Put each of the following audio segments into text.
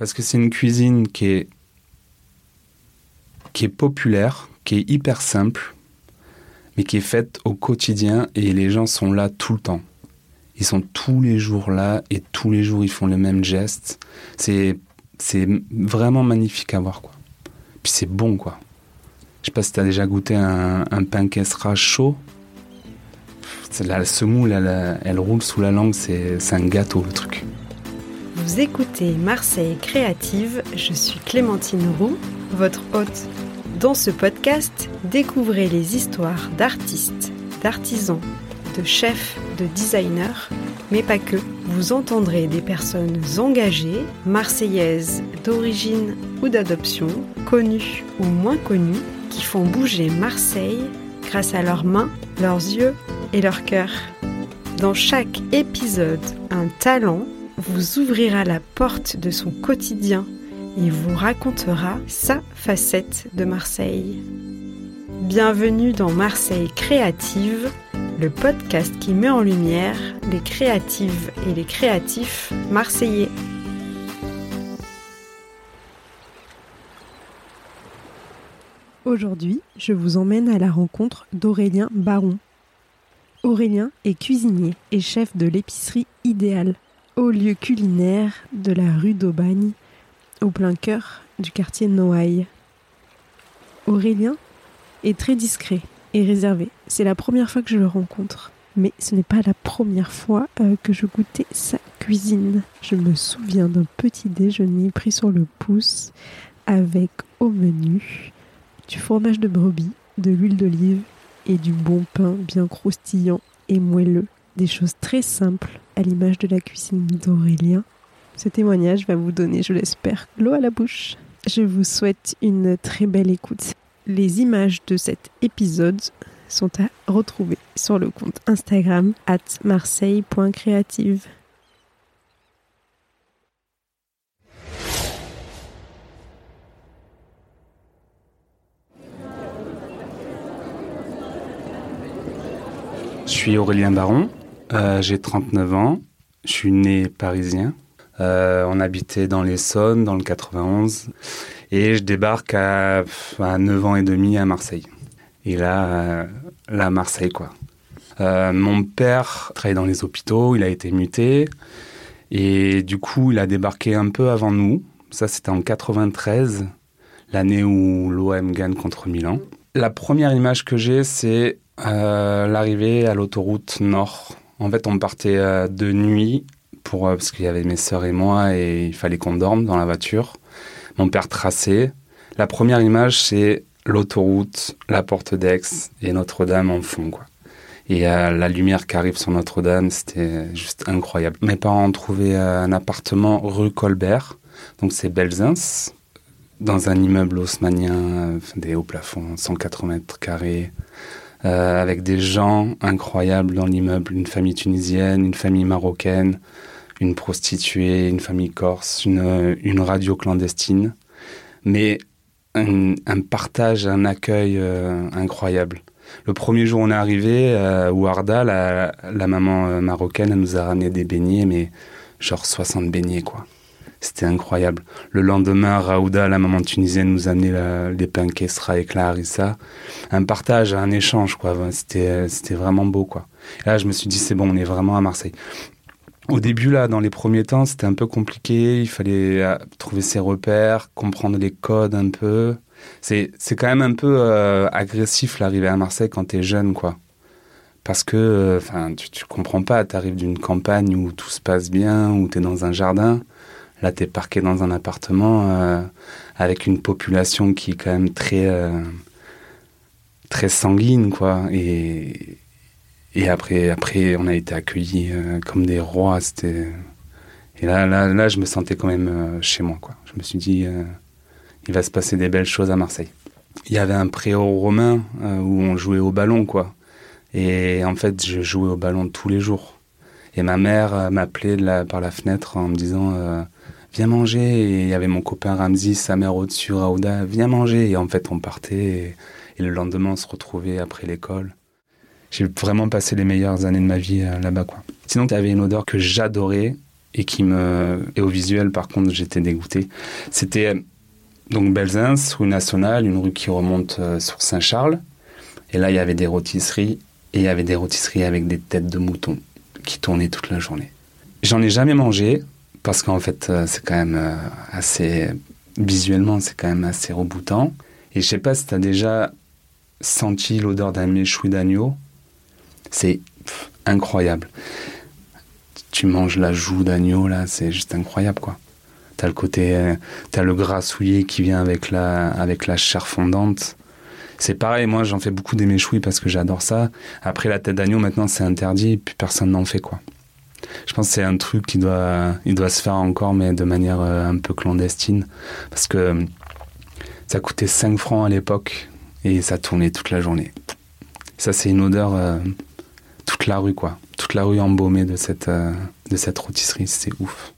Parce que c'est une cuisine qui est, qui est populaire, qui est hyper simple, mais qui est faite au quotidien et les gens sont là tout le temps. Ils sont tous les jours là et tous les jours ils font le même geste. C'est c'est vraiment magnifique à voir quoi. Puis c'est bon quoi. Je sais pas si tu as déjà goûté un, pain caissera chaud. La semoule, elle, elle roule sous la langue, c'est un gâteau le truc. Vous écoutez Marseille Créative, je suis Clémentine Roux, votre hôte. Dans ce podcast, découvrez les histoires d'artistes, d'artisans, de chefs, de designers, mais pas que. Vous entendrez des personnes engagées, marseillaises d'origine ou d'adoption, connues ou moins connues, qui font bouger Marseille grâce à leurs mains, leurs yeux et leur cœur. Dans chaque épisode, un talent vous ouvrira la porte de son quotidien et vous racontera sa facette de Marseille. Bienvenue dans Marseille Créative, le podcast qui met en lumière les créatives et les créatifs marseillais. Aujourd'hui, je vous emmène à la rencontre d'Aurélien Baron. Aurélien est cuisinier et chef de l'épicerie Idéal, au lieu culinaire de la rue d'Aubagne, au plein cœur du quartier Noailles. Aurélien est très discret et réservé. C'est la première fois que je le rencontre. Mais ce n'est pas la première fois euh, que je goûtais sa cuisine. Je me souviens d'un petit déjeuner pris sur le pouce avec au menu du fromage de brebis, de l'huile d'olive et du bon pain bien croustillant et moelleux. Des choses très simples à l'image de la cuisine d'Aurélien. Ce témoignage va vous donner, je l'espère, l'eau à la bouche. Je vous souhaite une très belle écoute. Les images de cet épisode sont à retrouver sur le compte Instagram at marseille.creative. Je suis Aurélien Baron, euh, j'ai 39 ans, je suis né parisien. Euh, on habitait dans l'Essonne, dans le 91, et je débarque à, à 9 ans et demi à Marseille. Et là, euh, Marseille, quoi. Euh, mon père travaillait dans les hôpitaux, il a été muté, et du coup, il a débarqué un peu avant nous. Ça, c'était en 93, l'année où l'OM gagne contre Milan. La première image que j'ai, c'est euh, l'arrivée à l'autoroute Nord. En fait, on partait euh, de nuit pour euh, parce qu'il y avait mes sœurs et moi et il fallait qu'on dorme dans la voiture. Mon père traçait. La première image, c'est l'autoroute, la porte d'Aix et Notre-Dame en fond, quoi. Et euh, la lumière qui arrive sur Notre-Dame, c'était juste incroyable. Mes parents ont trouvé un appartement rue Colbert, donc c'est Belzins, dans un immeuble haussmanien, des hauts plafonds, 180 mètres carrés, euh, avec des gens incroyables dans l'immeuble, une famille tunisienne, une famille marocaine, une prostituée, une famille corse, une, une radio clandestine, mais un, un partage, un accueil euh, incroyable. Le premier jour on est arrivé, euh, la, la maman euh, marocaine, elle nous a ramené des beignets, mais genre 60 beignets, quoi. C'était incroyable. Le lendemain, Raouda, la maman tunisienne, nous a amené la, les Kessra et la harissa. Un partage, un échange, quoi. C'était, vraiment beau, quoi. Et là, je me suis dit, c'est bon, on est vraiment à Marseille. Au début, là, dans les premiers temps, c'était un peu compliqué. Il fallait euh, trouver ses repères, comprendre les codes un peu. C'est, c'est quand même un peu euh, agressif, l'arrivée à Marseille quand t'es jeune, quoi. Parce que, enfin, tu, tu comprends pas. T'arrives d'une campagne où tout se passe bien, où t'es dans un jardin. Là, t'es parqué dans un appartement euh, avec une population qui est quand même très, euh, très sanguine, quoi. Et, et après, après, on a été accueillis euh, comme des rois. Et là, là, là, je me sentais quand même chez moi, quoi. Je me suis dit, il va se passer des belles choses à Marseille. Il y avait un préau romain où on jouait au ballon, quoi. Et en fait, je jouais au ballon tous les jours. Et ma mère m'appelait par la fenêtre en me disant Viens manger. Et il y avait mon copain Ramzi, sa mère au-dessus, Raouda, viens manger. Et en fait, on partait. Et, le lendemain, on se retrouvait après l'école. J'ai vraiment passé les meilleures années de ma vie euh, là-bas, quoi. Sinon, il y avait une odeur que j'adorais. et qui me et au visuel par contre j'étais dégoûté. C'était donc Belzins, rue nationale, une rue qui remonte euh, sur Saint-Charles. Et là il y avait des rôtisseries et il y avait des rôtisseries avec des têtes de mouton qui tournaient toute la journée. J'en ai jamais mangé parce qu'en fait euh, c'est quand même euh, assez visuellement c'est quand même assez reboutant. Et je sais pas si tu as déjà senti l'odeur d'un méchoui d'agneau. C'est incroyable tu manges la joue d'agneau, là, c'est juste incroyable, quoi. T'as le côté, euh, t'as le gras souillé qui vient avec la, avec la chair fondante. C'est pareil, moi j'en fais beaucoup des méchouis parce que j'adore ça. Après la tête d'agneau, maintenant c'est interdit, puis personne n'en fait quoi. Je pense que c'est un truc qui doit, il doit se faire encore, mais de manière euh, un peu clandestine. Parce que euh, ça coûtait 5 francs à l'époque et ça tournait toute la journée. Ça c'est une odeur toute la rue quoi toute la rue embaumée de cette, euh, de cette rôtisserie. C'est ouf.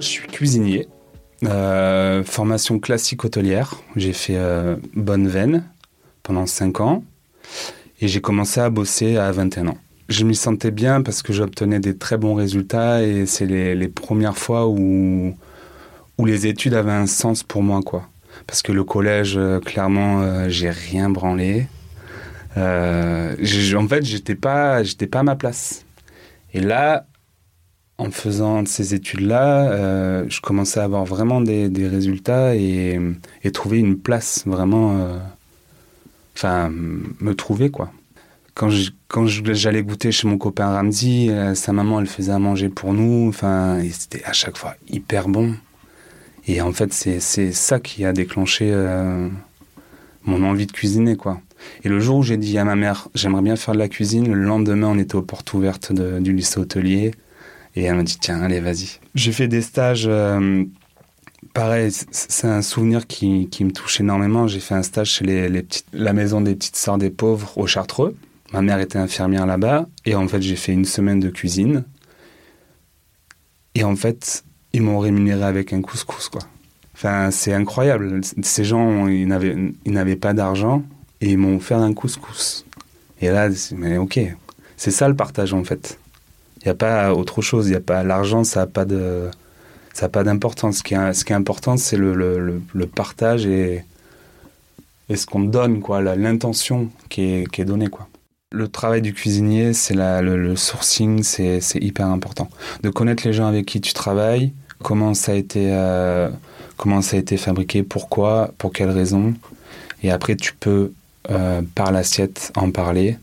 Je suis cuisinier. Euh, formation classique hôtelière. J'ai fait euh, Bonne Veine pendant 5 ans. Et j'ai commencé à bosser à 21 ans. Je m'y sentais bien parce que j'obtenais des très bons résultats et c'est les, premières fois où, où les études avaient un sens pour moi. quoi parce que le collège, euh, clairement, euh, j'ai rien branlé. Euh, en fait, j'étais pas, j'étais pas à ma place. Et là, en faisant ces études-là, je commençais à avoir vraiment des, résultats et, trouver une place vraiment. Enfin, me trouver quoi. Quand quand j'allais goûter chez mon copain Ramsey, sa maman elle faisait à manger pour nous. Enfin, c'était à chaque fois hyper bon. Et en fait, c'est ça qui a déclenché euh, mon envie de cuisiner, quoi. Et le jour où j'ai dit à ma mère, j'aimerais bien faire de la cuisine, le lendemain, on était aux portes ouvertes du lycée hôtelier. Et elle m'a dit, tiens, allez, vas-y. J'ai fait des stages, euh, pareil, c'est un souvenir qui, qui, me touche énormément. J'ai fait un stage chez les, les petites, la maison des petites sœurs des pauvres au Chartreux. Ma mère était infirmière là-bas. Et en fait, j'ai fait une semaine de cuisine. Et en fait, ils m'ont rémunéré avec un couscous, quoi. Enfin, c'est incroyable. Ces gens, ils n'avaient, pas d'argent et ils m'ont offert un couscous. Et là, mais ok, c'est ça le partage en fait. Il n'y a pas autre chose. Il y a pas l'argent, ça n'a pas de, ça a pas d'importance. Ce qui est, important, c'est le, partage et, ce qu'on donne, quoi, l'intention qui est, donnée, quoi. Le travail du cuisinier, c'est le, sourcing, c'est hyper important. De connaître les gens avec qui tu travailles, comment ça a été, euh, fabriqué, pourquoi, pour quelles raisons. Et après, tu peux, euh, par l'assiette, en parler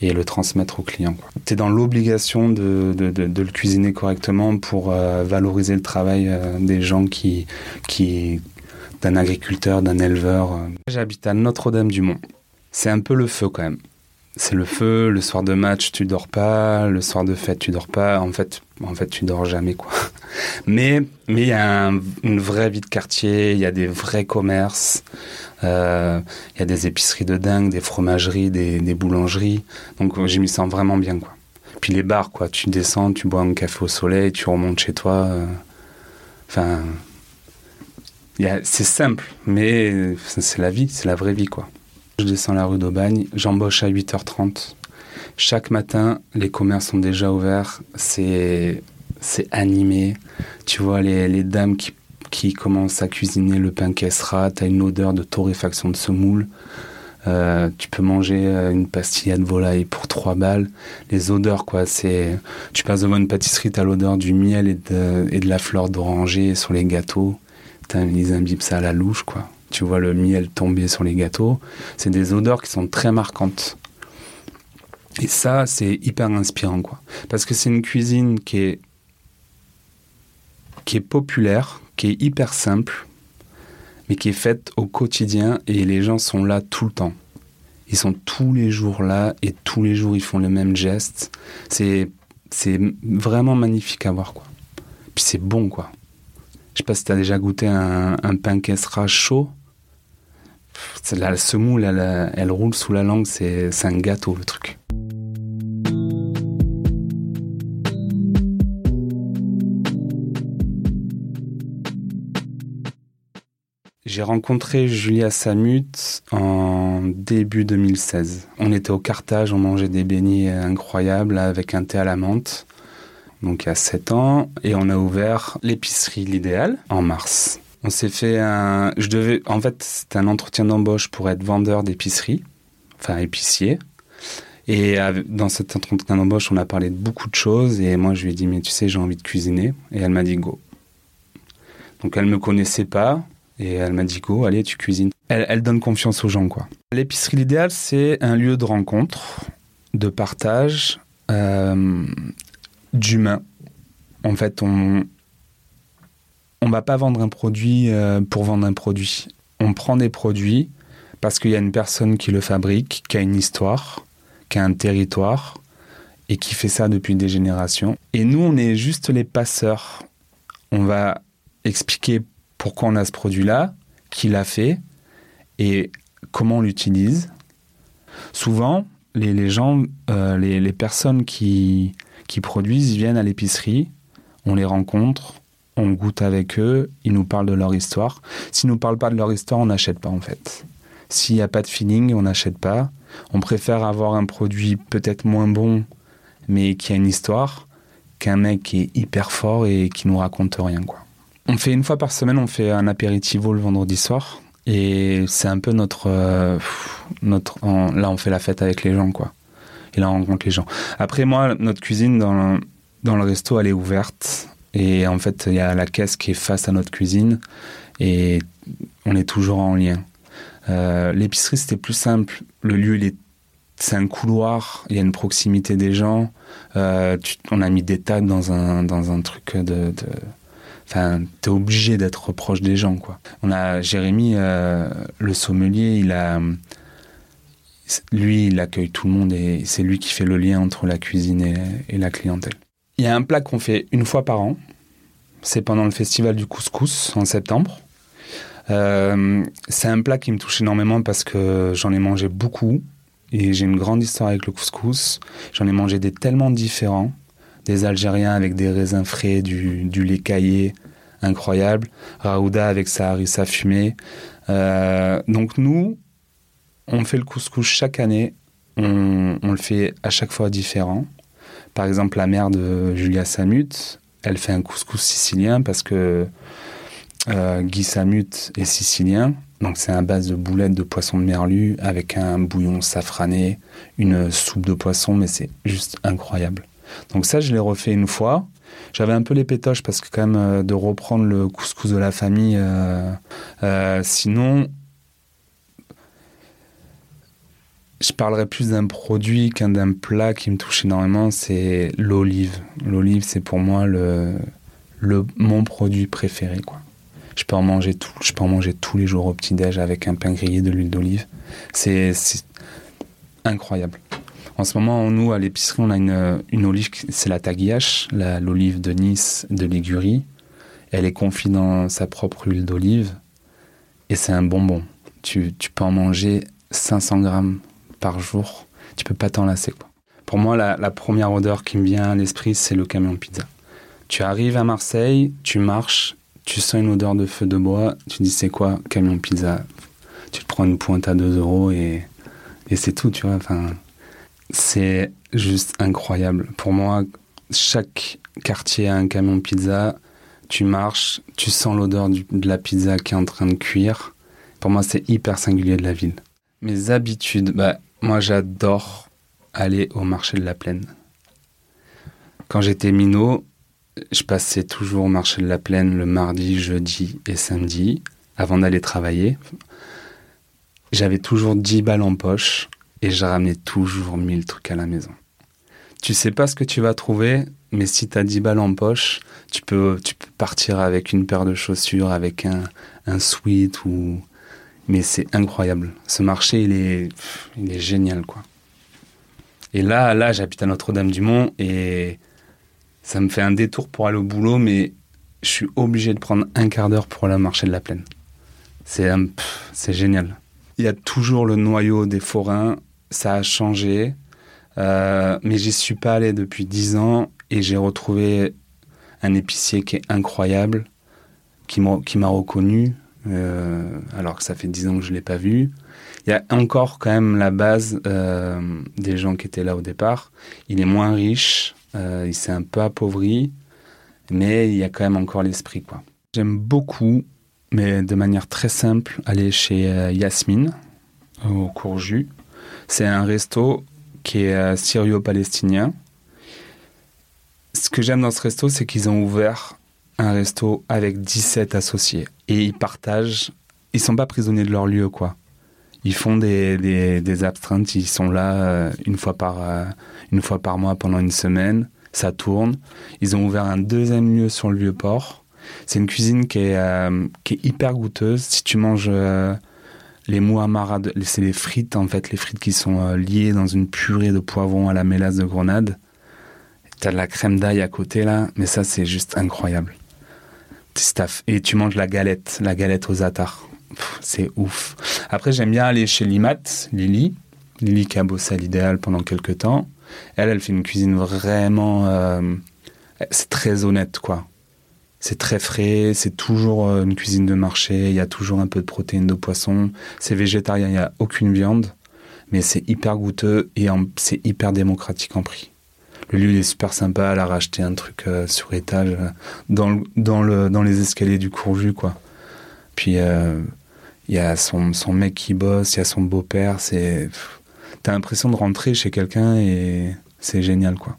et le transmettre au client. Tu es dans l'obligation de, de, de, le cuisiner correctement pour euh, valoriser le travail des gens qui, qui d'un agriculteur, d'un éleveur. J'habite à Notre-Dame-du-Mont. C'est un peu le feu quand même c'est le feu. Le soir de match, tu dors pas. Le soir de fête, tu dors pas. En fait, en fait, tu dors jamais, quoi. Mais, mais il y a une vraie vie de quartier. Il y a des vrais commerces. Euh, il y a des épiceries de dingue, des fromageries, des, boulangeries. Donc, j'ai mis ça vraiment bien, quoi. Puis les bars, quoi. Tu descends, tu bois un café au soleil, tu remontes chez toi. Euh. Enfin, c'est simple, mais c'est la vie, c'est la vraie vie, quoi. Je descends la rue d'Aubagne, j'embauche à 8h30. Chaque matin, les commerces sont déjà ouverts, c'est animé. Tu vois les, les dames qui, qui, commencent à cuisiner le pain caissera, tu as une odeur de torréfaction de semoule. Euh, tu peux manger euh, une pastilla de volaille pour 3 balles. Les odeurs, quoi, c'est. Tu passes devant une pâtisserie, tu as l'odeur du miel et de, et de la fleur d'oranger sur les gâteaux. Ils imbibent ça à la louche, quoi tu vois le miel tomber sur les gâteaux. C'est des odeurs qui sont très marquantes. Et ça, c'est hyper inspirant, quoi. Parce que c'est une cuisine qui est, qui est populaire, qui est hyper simple, mais qui est faite au quotidien et les gens sont là tout le temps. Ils sont tous les jours là et tous les jours ils font le même geste. C'est, c'est vraiment magnifique à voir, quoi. Puis c'est bon, quoi. Je sais pas si tu as déjà goûté un, pain caissera chaud. La semoule, elle, elle roule sous la langue, c'est un gâteau le truc. J'ai rencontré Julia Samut en début 2016. On était au Carthage, on mangeait des beignets incroyables avec un thé à la menthe. Donc il y a 7 ans. Et on a ouvert l'épicerie L'Idéal en mars. On s'est fait un. Je devais. En fait, c'était un entretien d'embauche pour être vendeur d'épicerie, enfin épicier. Et dans cet entretien d'embauche, on a parlé de beaucoup de choses. Et moi, je lui ai dit, mais tu sais, j'ai envie de cuisiner. Et elle m'a dit, go. Donc, elle me connaissait pas. Et elle m'a dit, go, allez, tu cuisines. Elle, donne confiance aux gens, quoi. L'épicerie L'Idéal, c'est un lieu de rencontre, de partage, euh, d'humain. En fait, on, on va pas vendre un produit euh, pour vendre un produit. On prend des produits parce qu'il y a une personne qui le fabrique, qui a une histoire, qui a un territoire et qui fait ça depuis des générations. Et nous, on est juste les passeurs. On va expliquer pourquoi on a ce produit-là, qui l'a fait et comment on l'utilise. Souvent, les, gens, euh, les, personnes qui, qui produisent viennent à l'épicerie, on les rencontre, on goûte avec eux, ils nous parlent de leur histoire. S'ils nous parlent pas de leur histoire, on n'achète pas en fait. S'il n'y a pas de feeling, on n'achète pas. On préfère avoir un produit peut-être moins bon, mais qui a une histoire, qu'un mec qui est hyper fort et qui nous raconte rien quoi. On fait une fois par semaine, on fait un apéritivo le vendredi soir. Et c'est un peu notre, euh, notre là on fait la fête avec les gens quoi. Et là on rencontre les gens. Après moi, notre cuisine dans dans le resto elle est ouverte et en fait, il y a la caisse qui est face à notre cuisine et on est toujours en lien. Euh, l'épicerie, c'était plus simple. Le lieu, il est, c'est un couloir, il y a une proximité des gens. Euh, on a mis des tags dans un, dans un truc de. de enfin, t'es obligé d'être proche des gens, quoi. On a Jérémy, euh, le sommelier, il a. Lui, il accueille tout le monde et c'est lui qui fait le lien entre la cuisine et la clientèle. Il y a un plat qu'on fait une fois par an. C'est pendant le festival du couscous en septembre. Euh, c'est un plat qui me touche énormément parce que j'en ai mangé beaucoup et j'ai une grande histoire avec le couscous. J'en ai mangé des tellement différents. Des Algériens avec des raisins frais, du, lait caillé, incroyable. Raouda avec sa harissa fumée. Euh, donc nous, on fait le couscous chaque année. On, le fait à chaque fois différent. Par exemple, la mère de Julia Samut, elle fait un couscous sicilien parce que euh, Guy Samut est sicilien. Donc c'est à base de boulettes de poisson de merlu avec un bouillon safrané, une soupe de poisson, mais c'est juste incroyable. Donc ça, je l'ai refait une fois. J'avais un peu les pétoches parce que quand même euh, de reprendre le couscous de la famille. Euh, sinon, je parlerais plus d'un produit qu'un d'un plat qui me touche énormément, c'est l'olive. L'olive, c'est pour moi le, mon produit préféré. Je, peux en manger tout, je peux en manger tous les jours au petit-déj avec un pain grillé de l'huile d'olive. C'est incroyable. En ce moment, nous, à l'épicerie, on a une, une olive, c'est la taguiache, l'olive de Nice, de Ligurie. Elle est confite dans sa propre huile d'olive et c'est un bonbon. Tu, peux en manger 500 grammes par jour, tu peux pas t'en lasser. Quoi. Pour moi, la, première odeur qui me vient à l'esprit, c'est le camion pizza. Tu arrives à Marseille, tu marches, tu sens une odeur de feu de bois, tu dis c'est quoi camion pizza? Tu te prends une pointe à 2 euros et, et c'est tout, tu vois. C'est juste incroyable. Pour moi, chaque quartier a un camion pizza. Tu marches, tu sens l'odeur de la pizza qui est en train de cuire. Pour moi, c'est hyper singulier de la ville. Mes habitudes, bah, moi, j'adore aller au marché de la Plaine. Quand j'étais minot, je passais toujours au marché de la Plaine le mardi, jeudi et samedi avant d'aller travailler. J'avais toujours 10 balles en poche et je ramenais toujours 1000 trucs à la maison. Tu sais pas ce que tu vas trouver, mais si tu as 10 balles en poche, tu peux, tu peux partir avec une paire de chaussures, avec un, un sweat ou, mais c'est incroyable. Ce marché, il est, il est génial, quoi. Et là, là, j'habite à Notre-Dame-du-Mont et ça me fait un détour pour aller au boulot, mais je suis obligé de prendre un quart d'heure pour aller au marché de la plaine. C'est génial. Il y a toujours le noyau des forains. Ça a changé, euh, mais j'y suis pas allé depuis dix ans et j'ai retrouvé un épicier qui est incroyable, qui m'a, reconnu, alors que ça fait dix ans que je l'ai pas vu. Il y a encore quand même la base des gens qui étaient là au départ. Il est moins riche, il s'est un peu appauvri, mais il y a quand même encore l'esprit, quoi. J'aime beaucoup, mais de manière très simple, aller chez Yasmine, au Courju. C'est un resto qui est euh, syrio-palestinien. Ce que j'aime dans ce resto, c'est qu'ils ont ouvert un resto avec 17 associés. Et ils partagent, ils sont pas prisonniers de leur lieu, quoi. Ils font des, des, des ils sont là euh, une, fois par, euh, une fois par mois pendant une semaine, ça tourne. Ils ont ouvert un deuxième lieu sur le vieux port. C'est une cuisine qui est, qui est hyper goûteuse. Si tu manges les muamara, c'est les frites en fait, les frites qui sont euh, liées dans une purée de poivrons à la mélasse de grenade. T'as de la crème d'ail à côté là, mais ça c'est juste incroyable. Et tu manges la galette, la galette aux attards. C'est ouf. Après j'aime bien aller chez Limat, Lily, Lily qui a bossé à l'idéal pendant quelques temps. Elle, elle fait une cuisine vraiment, euh, c'est très honnête quoi. C'est très frais, c'est toujours euh, une cuisine de marché, il y a toujours un peu de protéines de poisson. C'est végétarien, il n'y a aucune viande, mais c'est hyper goûteux et c'est hyper démocratique en prix. Le lieu est super sympa, elle a racheté un truc euh, sur étage euh, dans, dans, le, dans les escaliers du Courju, quoi. Puis il y a son, son mec qui bosse, il y a son beau-père, c'est... T'as l'impression de rentrer chez quelqu'un et c'est génial, quoi.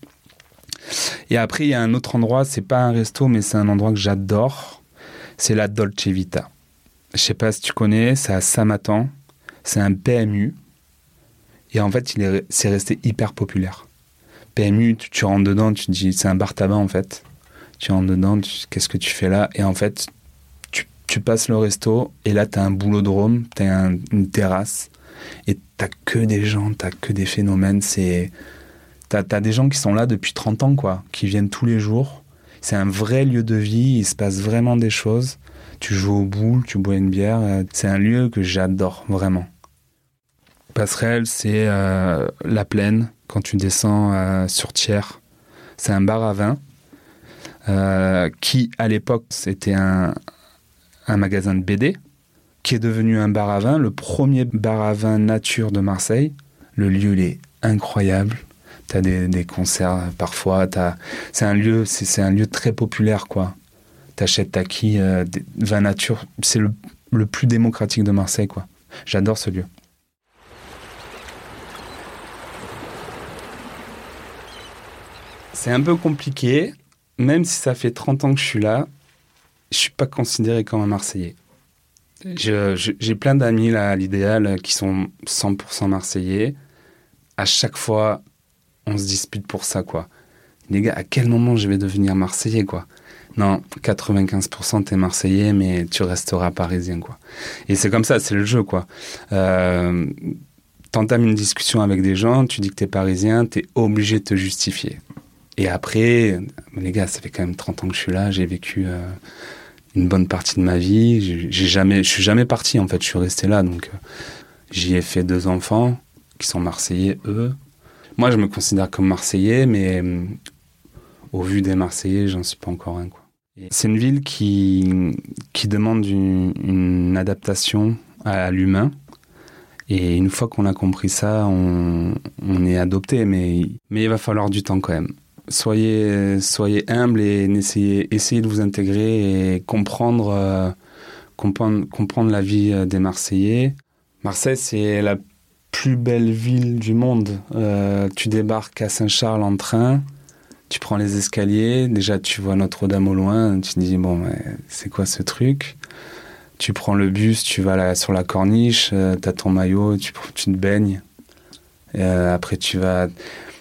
Et après, il y a un autre endroit, c'est pas un resto, mais c'est un endroit que j'adore. C'est la Dolce Vita. Je sais pas si tu connais, c'est à Samatan. C'est un PMU. Et en fait, c'est resté hyper populaire. PMU, tu, rentres dedans, tu te dis, c'est un bar tabac en fait. Tu rentres dedans, qu'est-ce que tu fais là? Et en fait, tu, tu, passes le resto et là, tu as un boulodrome, tu as une terrasse et t'as que des gens, t'as que des phénomènes. C'est T'as as des gens qui sont là depuis 30 ans, quoi, qui viennent tous les jours. C'est un vrai lieu de vie, il se passe vraiment des choses. Tu joues au boule, tu bois une bière. Euh, c'est un lieu que j'adore, vraiment. Passerelle, c'est euh, la plaine, quand tu descends euh, sur Thiers. C'est un bar à vin qui, à l'époque, c'était un, un magasin de BD, qui est devenu un bar à vin, le premier bar à vin nature de Marseille. Le lieu, il est incroyable as des, concerts parfois. C'est un, lieu, un lieu très populaire, quoi. Tu achètes ta qui, euh, vin nature. C'est le, le, plus démocratique de Marseille, quoi. J'adore ce lieu. C'est un peu compliqué, même si ça fait 30 ans que je suis là, je suis pas considéré comme un Marseillais. J'ai plein d'amis là à l'idéal qui sont 100% Marseillais. À chaque fois, on se dispute pour ça, quoi. Les gars, à quel moment je vais devenir Marseillais, quoi? Non, 95% t'es Marseillais, mais tu resteras Parisien, quoi. Et c'est comme ça, c'est le jeu, quoi. Euh, T'entames une discussion avec des gens, tu dis que t'es Parisien, t'es obligé de te justifier. Et après, les gars, ça fait quand même 30 ans que je suis là, j'ai vécu euh, une bonne partie de ma vie, j'ai jamais, je suis jamais parti, en fait, je suis resté là, donc euh, j'y ai fait deux enfants qui sont Marseillais, eux. Moi, je me considère comme Marseillais, mais euh, au vu des Marseillais, j'en suis pas encore un. C'est une ville qui, qui demande une, adaptation à l'humain. Et une fois qu'on a compris ça, on, est adopté, mais, mais il va falloir du temps quand même. Soyez, soyez humble et essayez, essayez de vous intégrer et comprendre, euh, comprendre, comprendre la vie euh, des Marseillais. Marseille, c'est la plus belle ville du monde. Euh, tu débarques à Saint-Charles en train, tu prends les escaliers, déjà tu vois Notre-Dame au loin, tu te dis bon, c'est quoi ce truc? Tu prends le bus, tu vas là, sur la corniche, euh, tu as ton maillot, tu, te baignes. Euh, après tu vas...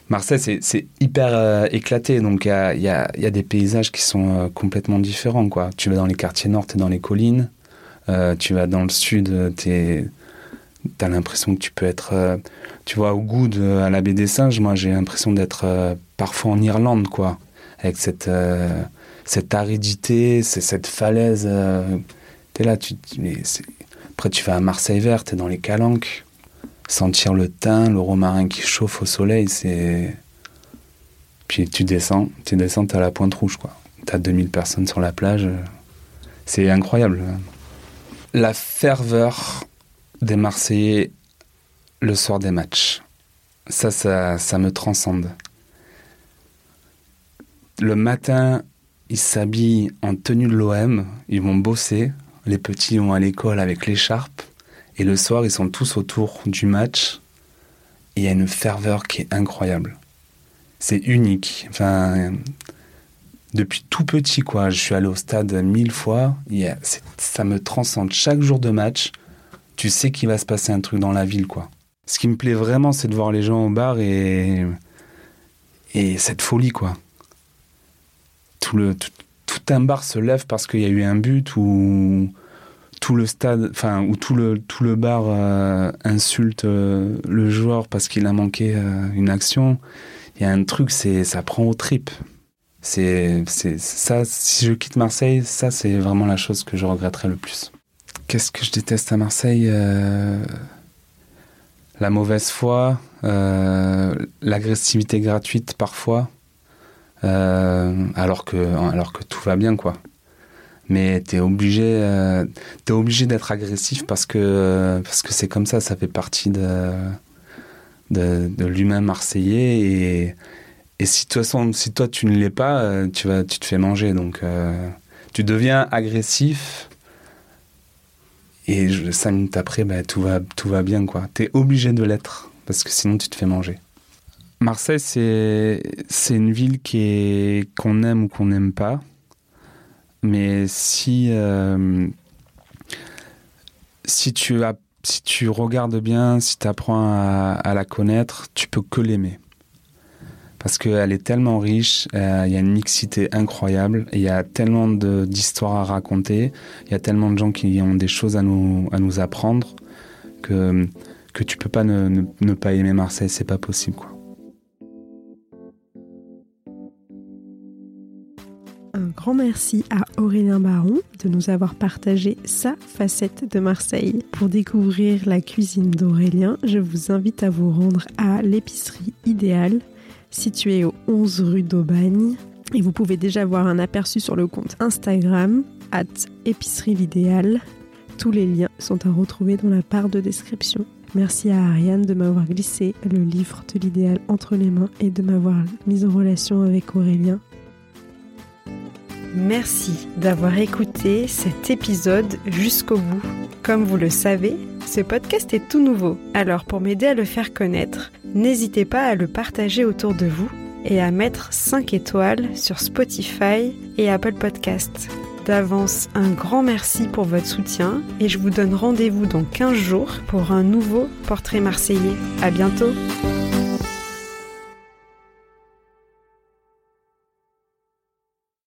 Marseille, c'est hyper éclaté, donc il y a, y a, des paysages qui sont complètement différents. Quoi. Tu vas dans les quartiers nord, tu es dans les collines. tu vas dans le sud, tu es T'as l'impression que tu peux être, euh, tu vois, au goût de, à la baie des singes, moi j'ai l'impression d'être euh, parfois en Irlande, quoi, avec cette, euh, cette aridité, cette falaise. t'es là, tu mais après tu vas à Marseille vert, t'es dans les calanques, sentir le thym, le romarin qui chauffe au soleil, c'est. Puis tu descends, tu descends, t'as la pointe rouge, quoi. T'as 2000 personnes sur la plage, c'est incroyable. la ferveur des Marseillais le soir des matchs. Ça, ça, ça me transcende. Le matin, ils s'habillent en tenue de l'OM, ils vont bosser, les petits vont à l'école avec l'écharpe, et le soir, ils sont tous autour du match, il y a une ferveur qui est incroyable. C'est unique. Enfin, depuis tout petit, quoi. Je suis allé au stade mille fois. ça me transcende. Chaque jour de match, tu sais qu'il va se passer un truc dans la ville, quoi. Ce qui me plaît vraiment, c'est de voir les gens au bar et, et cette folie, quoi. Tout, le, tout, un bar se lève parce qu'il y a eu un but ou tout le stade, enfin, ou tout le, tout le bar euh, insulte euh, le joueur parce qu'il a manqué euh, une action. Il y a un truc, c'est ça prend aux tripes. C'est ça. Si je quitte Marseille, ça c'est vraiment la chose que je regretterais le plus. Qu'est-ce que je déteste à Marseille euh, La mauvaise foi, euh, l'agressivité gratuite parfois, euh, alors que alors que tout va bien quoi. Mais t'es obligé, es obligé d'être agressif parce que c'est comme ça, ça fait partie de de, l'humain marseillais et et si, de si toi tu ne l'es pas, euh, tu, vas, tu te fais manger. Donc euh, tu deviens agressif et je, cinq minutes après, bah, tout, va, tout va bien. Tu es obligé de l'être parce que sinon tu te fais manger. Marseille, c'est, c'est une ville qui est, qu'on aime ou qu'on n'aime pas. Mais si, euh, si, tu si tu regardes bien, si tu apprends à, à la connaître, tu peux que l'aimer parce qu'elle est tellement riche, euh, il y a une mixité incroyable, il y a tellement d'histoires à raconter, il y a tellement de gens qui ont des choses à nous, à nous apprendre que, que tu peux pas ne, ne, pas aimer Marseille, c'est pas possible. Quoi. Un grand merci à Aurélien Baron de nous avoir partagé sa facette de Marseille. Pour découvrir la cuisine d'Aurélien, je vous invite à vous rendre à l'épicerie idéale situé au 11 rue d'Aubagne. Et vous pouvez déjà voir un aperçu sur le compte Instagram, at épicerie l'idéal. Tous les liens sont à retrouver dans la barre de description. Merci à Ariane de m'avoir glissé le livre de l'idéal entre les mains et de m'avoir mis en relation avec Aurélien. Merci d'avoir écouté cet épisode jusqu'au bout. Comme vous le savez, ce podcast est tout nouveau, alors pour m'aider à le faire connaître, n'hésitez pas à le partager autour de vous et à mettre 5 étoiles sur Spotify et Apple Podcasts. D'avance, un grand merci pour votre soutien et je vous donne rendez-vous dans 15 jours pour un nouveau portrait marseillais. À bientôt!